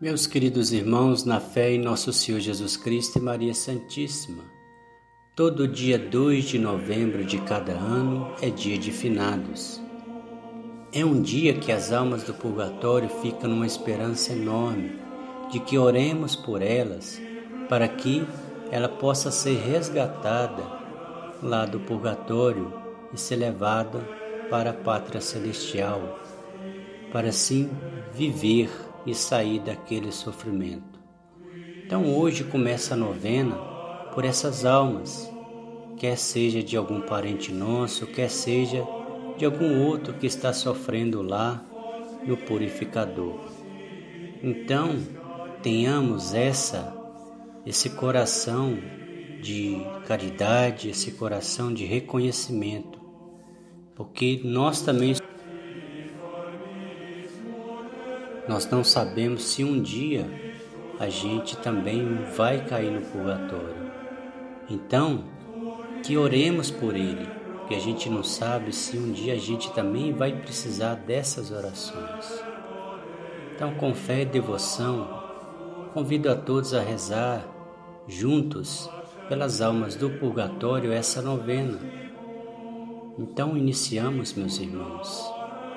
Meus queridos irmãos, na fé em nosso Senhor Jesus Cristo e Maria Santíssima, todo dia 2 de novembro de cada ano é dia de finados. É um dia que as almas do purgatório ficam numa esperança enorme de que oremos por elas para que ela possa ser resgatada lá do purgatório e ser levada para a pátria celestial, para assim viver e sair daquele sofrimento. Então hoje começa a novena por essas almas, quer seja de algum parente nosso, quer seja de algum outro que está sofrendo lá no purificador. Então, tenhamos essa esse coração de caridade, esse coração de reconhecimento, porque nós também nós não sabemos se um dia a gente também vai cair no purgatório. Então, que oremos por ele, porque a gente não sabe se um dia a gente também vai precisar dessas orações. Então, com fé e devoção, convido a todos a rezar juntos pelas almas do purgatório essa novena. Então, iniciamos, meus irmãos.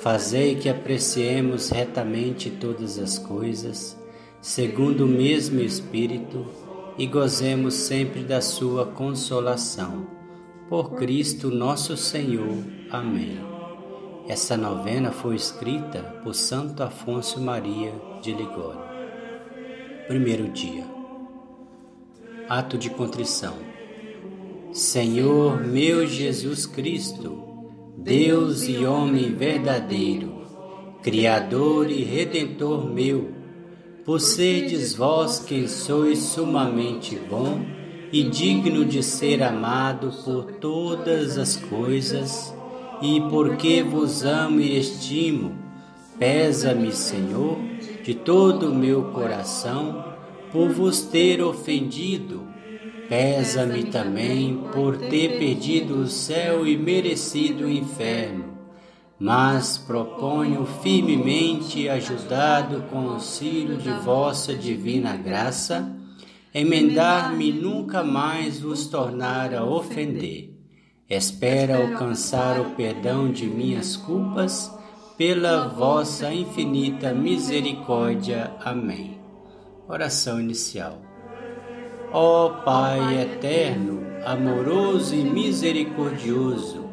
Fazei que apreciemos retamente todas as coisas, segundo o mesmo Espírito, e gozemos sempre da Sua consolação. Por Cristo nosso Senhor. Amém. Essa novena foi escrita por Santo Afonso Maria de Ligório. Primeiro dia. Ato de contrição. Senhor meu Jesus Cristo, Deus e homem verdadeiro, Criador e Redentor meu, possedes vós quem sois sumamente bom e digno de ser amado por todas as coisas, e porque vos amo e estimo, pesa-me, Senhor, de todo o meu coração, por vos ter ofendido Pesa-me também por ter perdido o céu e merecido o inferno, mas proponho firmemente, ajudado com o auxílio de vossa divina graça, emendar-me nunca mais vos tornar a ofender. Espero alcançar o perdão de minhas culpas pela vossa infinita misericórdia. Amém. Oração inicial. Ó Pai eterno, amoroso e misericordioso,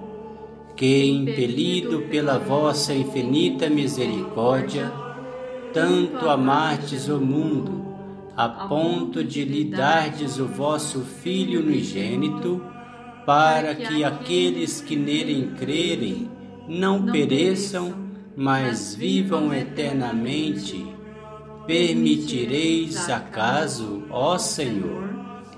que, impelido pela vossa infinita misericórdia, tanto amastes o mundo, a ponto de lhe dardes o vosso Filho unigênito, para que aqueles que nele crerem não pereçam, mas vivam eternamente Permitireis acaso, ó Senhor,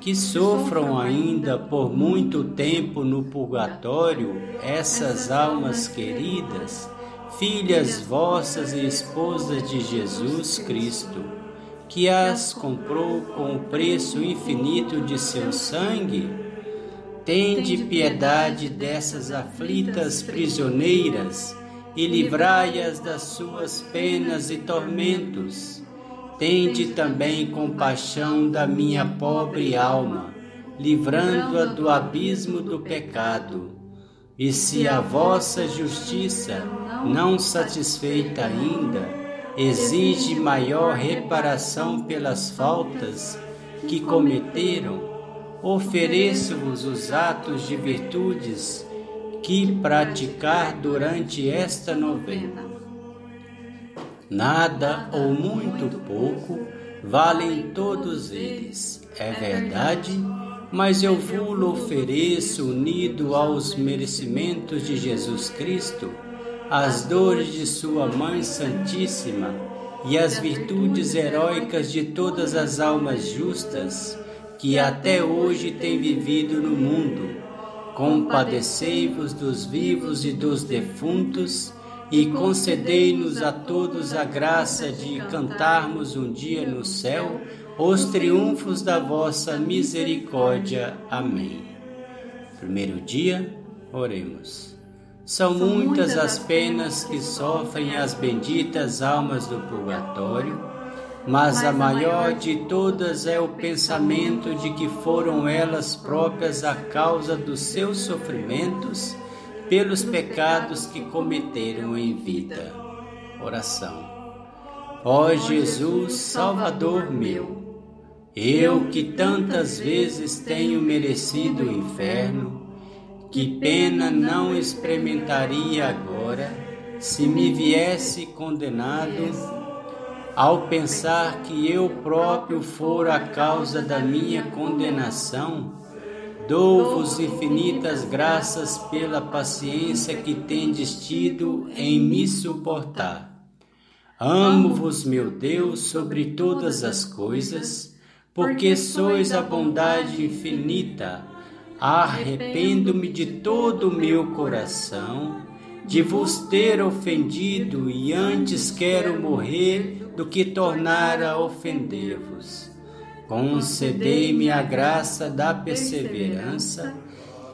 que sofram ainda por muito tempo no purgatório essas almas queridas, filhas vossas e esposas de Jesus Cristo, que as comprou com o preço infinito de seu sangue? Tende piedade dessas aflitas prisioneiras e livrai-as das suas penas e tormentos Tende também compaixão da minha pobre alma, livrando-a do abismo do pecado. E se a vossa justiça, não satisfeita ainda, exige maior reparação pelas faltas que cometeram, ofereço-vos os atos de virtudes que praticar durante esta novena Nada ou muito pouco valem todos eles, é verdade, mas eu vou-lo ofereço unido aos merecimentos de Jesus Cristo, às dores de Sua Mãe Santíssima e as virtudes heróicas de todas as almas justas que até hoje têm vivido no mundo. Compadecei-vos dos vivos e dos defuntos e concedei-nos a todos a graça de cantarmos um dia no céu os triunfos da vossa misericórdia. Amém. Primeiro dia, oremos. São muitas as penas que sofrem as benditas almas do purgatório, mas a maior de todas é o pensamento de que foram elas próprias a causa dos seus sofrimentos pelos pecados que cometeram em vida. Oração. Ó Jesus, Salvador meu, eu que tantas vezes tenho merecido o inferno, que pena não experimentaria agora se me viesse condenado ao pensar que eu próprio fora a causa da minha condenação Dou-vos infinitas graças pela paciência que tendes tido em me suportar. Amo-vos, meu Deus, sobre todas as coisas, porque sois a bondade infinita. Arrependo-me de todo o meu coração de vos ter ofendido e antes quero morrer do que tornar a ofender-vos concedei-me a graça da perseverança,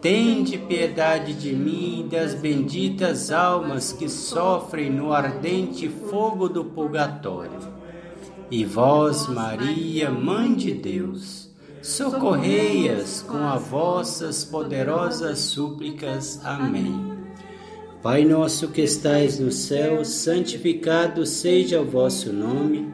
tende piedade de mim e das benditas almas que sofrem no ardente fogo do purgatório. E vós, Maria, Mãe de Deus, socorrei-as com as vossas poderosas súplicas. Amém. Pai nosso que estais no céu, santificado seja o vosso nome.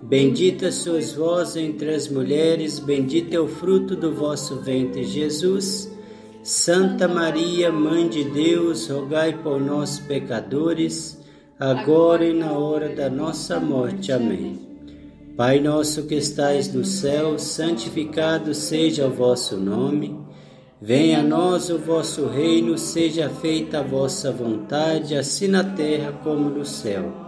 Bendita sois vós entre as mulheres, bendito é o fruto do vosso ventre, Jesus. Santa Maria, Mãe de Deus, rogai por nós, pecadores, agora e na hora da nossa morte. Amém. Pai nosso que estais no céu, santificado seja o vosso nome. Venha a nós o vosso reino, seja feita a vossa vontade, assim na terra como no céu.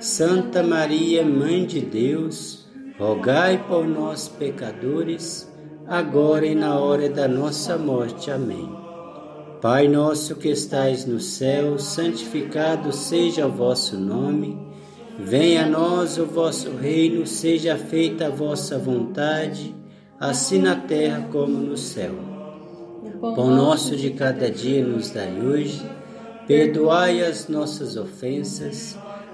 Santa Maria, Mãe de Deus, rogai por nós, pecadores, agora e na hora da nossa morte. Amém. Pai nosso que estais no céu, santificado seja o vosso nome. Venha a nós o vosso reino, seja feita a vossa vontade, assim na terra como no céu. O pão nosso de cada dia nos dai hoje, perdoai as nossas ofensas,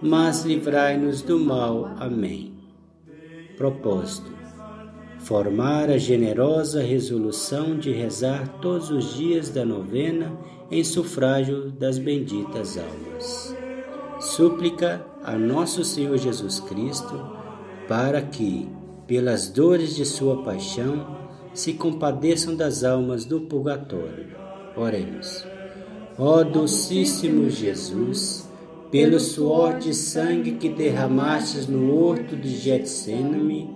mas livrai-nos do mal. Amém. Propósito formar a generosa resolução de rezar todos os dias da novena em sufrágio das benditas almas. Súplica a Nosso Senhor Jesus Cristo para que, pelas dores de Sua paixão, se compadeçam das almas do purgatório. Oremos. Ó Docíssimo Jesus, pelo suor de sangue que derramastes no horto de Getsemane,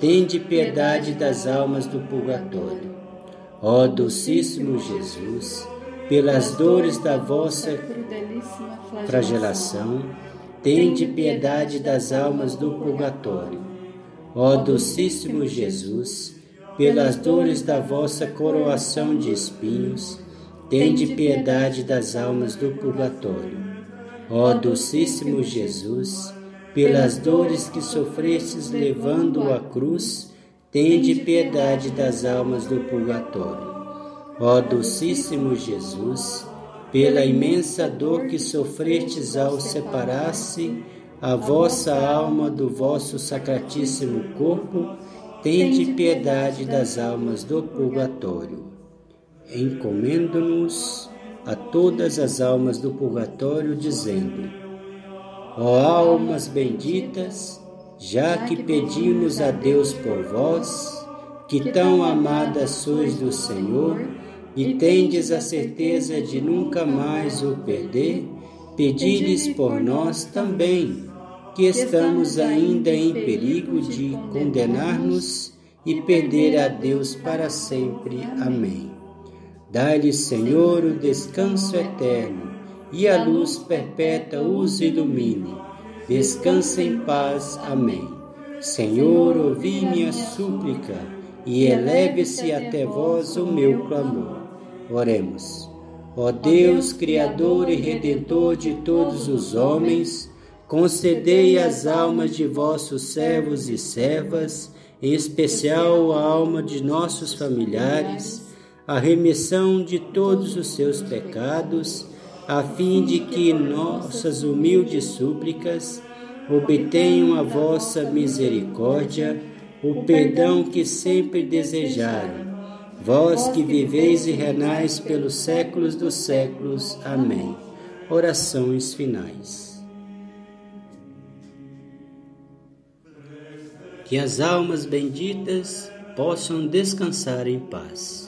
tende piedade das almas do purgatório. Ó Docíssimo Jesus, pelas dores da vossa flagelação, tende piedade das almas do purgatório. Ó Docíssimo Jesus, pelas dores da vossa coroação de espinhos, tende piedade das almas do purgatório. Ó Docíssimo Jesus, pelas dores que sofrestes levando a cruz, tende piedade das almas do purgatório. Ó Docíssimo Jesus, pela imensa dor que sofrestes ao separar-se a vossa alma do vosso sacratíssimo corpo, tende piedade das almas do purgatório. Encomendo-nos a todas as almas do purgatório, dizendo: Ó almas benditas, já que pedimos a Deus por vós, que tão amadas sois do Senhor, e tendes a certeza de nunca mais o perder, pedi-lhes por nós também, que estamos ainda em perigo de condenar-nos e perder a Deus para sempre. Amém. Dá-lhes, Senhor, o descanso eterno e a luz perpétua os ilumine. Descanse em paz. Amém. Senhor, ouvi minha súplica e eleve-se até vós o meu clamor. Oremos. Ó Deus, Criador e Redentor de todos os homens, concedei às almas de vossos servos e servas, em especial a alma de nossos familiares, a remissão de todos os seus pecados a fim de que nossas humildes súplicas obtenham a vossa misericórdia, o perdão que sempre desejaram. Vós que viveis e renais pelos séculos dos séculos. Amém. Orações finais. Que as almas benditas possam descansar em paz.